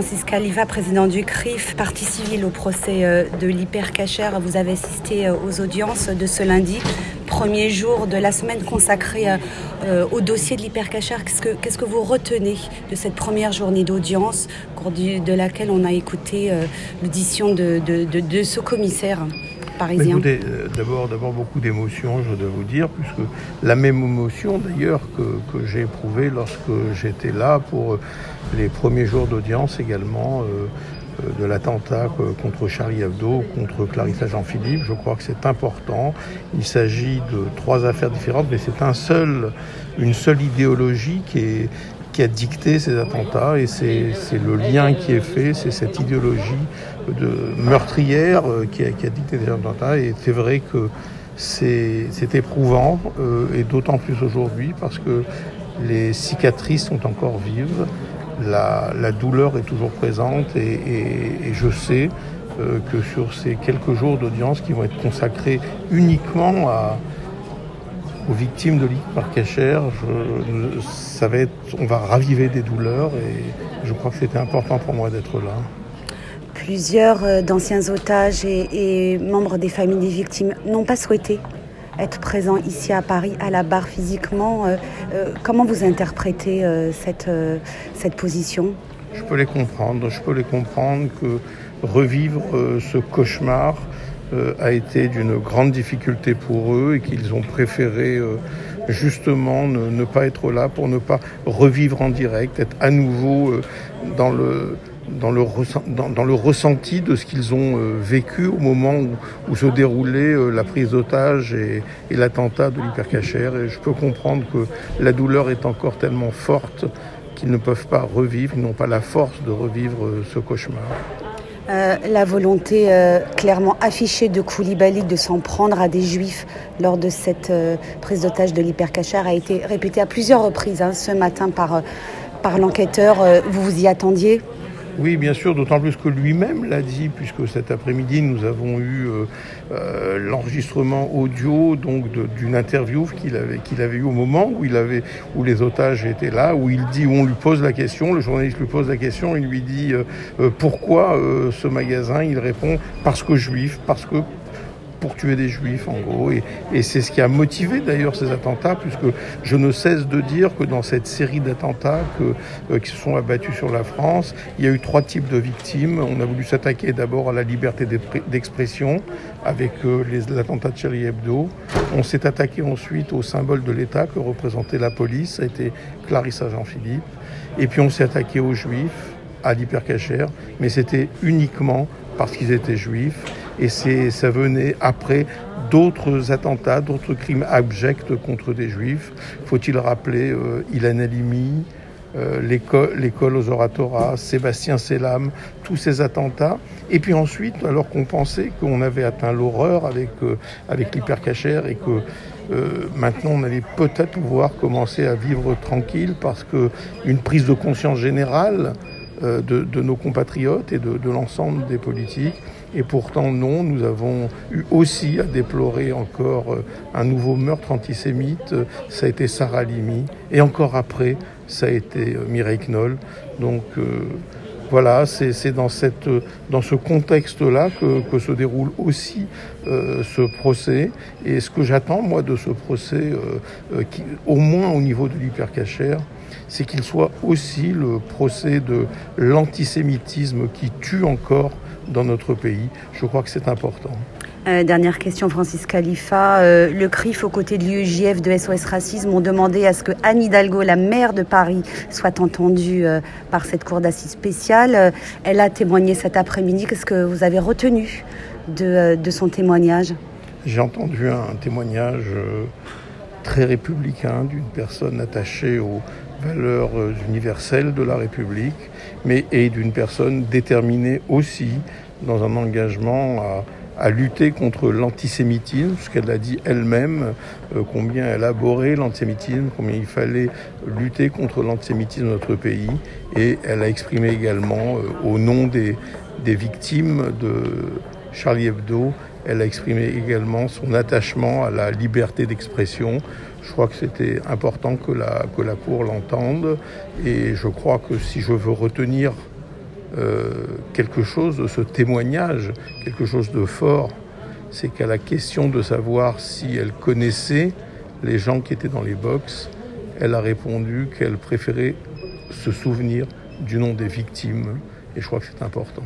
Francis Khalifa, président du CRIF, partie civile au procès euh, de l'hypercachère. Vous avez assisté euh, aux audiences de ce lundi, premier jour de la semaine consacrée au dossier de l'hypercachère. Qu'est-ce que, vous retenez de cette première journée d'audience, au cours de laquelle on a écouté l'audition de ce commissaire? Euh, d'abord, beaucoup d'émotions, je dois vous dire, puisque la même émotion d'ailleurs que, j'ai éprouvée lorsque j'étais là pour euh, les premiers jours d'audience également euh, de l'attentat contre Charlie Hebdo, contre Clarissa Jean-Philippe. Je crois que c'est important. Il s'agit de trois affaires différentes, mais c'est une seule idéologie qui est, qui a dicté ces attentats et c'est le lien qui est fait, c'est cette idéologie de meurtrière euh, qui a, qui a dicté ces attentats et c'est vrai que c'est éprouvant euh, et d'autant plus aujourd'hui parce que les cicatrices sont encore vives, la, la douleur est toujours présente et, je sais euh, que sur ces quelques jours d'audience qui vont être consacrés uniquement à, aux victimes de l'hypercachère, ça va être, on va raviver des douleurs et je crois que c'était important pour moi d'être là. Plusieurs euh, d'anciens otages et, membres des familles des victimes n'ont pas souhaité être présents ici à Paris, à la barre physiquement. Euh, euh, comment vous interprétez cette, cette position? Je peux les comprendre. Je peux les comprendre que revivre ce cauchemar a été d'une grande difficulté pour eux et qu'ils ont préféré euh, justement ne, pas être là pour ne pas revivre en direct, être à nouveau euh, dans le dans le, dans, le ressenti de ce qu'ils ont vécu au moment où, se déroulait la prise d'otage et, et l'attentat de l'hypercachère. Et je peux comprendre que la douleur est encore tellement forte qu'ils ne peuvent pas revivre, ils n'ont pas la force de revivre ce cauchemar. Euh, la volonté euh, clairement affichée de Koulibaly de s'en prendre à des juifs lors de cette euh, prise d'otage de l'hypercachère a été répétée à plusieurs reprises hein, ce matin par, par l'enquêteur. vous vous y attendiez? Oui, bien sûr, d'autant plus que lui-même l'a dit, puisque cet après-midi, nous avons eu euh, euh, l'enregistrement audio donc d'une interview qu'il avait, qu'il avait eu au moment où, il avait, où les otages étaient là, où il dit, où on lui pose la question, le journaliste lui pose la question, il lui dit euh, pourquoi ce magasin, il répond parce que juif, parce que pour tuer des juifs en gros. Et, c'est ce qui a motivé d'ailleurs ces attentats, puisque je ne cesse de dire que dans cette série d'attentats euh, qui se sont abattus sur la France, il y a eu trois types de victimes. On a voulu s'attaquer d'abord à la liberté d'expression avec euh, l'attentat de Charlie Hebdo. On s'est attaqué ensuite au symbole de l'État que représentait la police, ça a été Clarissa Jean-Philippe. Et puis on s'est attaqué aux juifs, à l'hypercachère, mais c'était uniquement parce qu'ils étaient juifs et ça venait après d'autres attentats, d'autres crimes abjects contre des juifs. Faut-il rappeler euh, Ilan Halimi, euh, l'école aux oratoras, Sébastien Selam, tous ces attentats. Et puis ensuite, alors qu'on pensait qu'on avait atteint l'horreur avec, euh, avec l'hypercachère et que euh, maintenant on allait peut-être pouvoir commencer à vivre tranquille parce que une prise de conscience générale de, de, nos compatriotes et de, de l'ensemble des politiques et pourtant, non, nous avons eu aussi à déplorer encore euh, un nouveau meurtre antisémite. Ça a été Sarah Limi. Et encore après, ça a été euh, Mireille Knoll. Donc euh, voilà, c'est dans, dans ce contexte-là que, que, se déroule aussi ce procès. Et ce que j'attends, moi, de ce procès, qui, au moins au niveau de l'hypercachère, c'est qu'il soit aussi le procès de l'antisémitisme qui tue encore dans notre pays. Je crois que c'est important. Euh, dernière question, Francis Khalifa. Euh, le CRIF, aux côtés de l'UEJF de SOS Racisme, ont demandé à ce que Anne Hidalgo, la maire de Paris, soit entendue euh, par cette cour d'assises spéciale. elle a témoigné cet après-midi. Qu'est-ce que vous avez retenu de, de son témoignage? J'ai entendu un témoignage très républicain d'une personne attachée aux valeurs universelles de la République, mais et d'une personne déterminée aussi dans un engagement à, lutter contre l'antisémitisme, puisqu'elle a dit elle-même euh, combien elle abhorrait l'antisémitisme, combien il fallait lutter contre l'antisémitisme dans notre pays. Et elle a exprimé également, euh, au nom des, des victimes de Charlie Hebdo, elle a exprimé également son attachement à la liberté d'expression. Je crois que c'était important que la, que la Cour l'entende et je crois que si je veux retenir quelque chose de ce témoignage, quelque chose de fort. C'est qu'à la question de savoir si elle connaissait les gens qui étaient dans les box, elle a répondu qu'elle préférait se souvenir du nom des victimes. Et je crois que c'est important.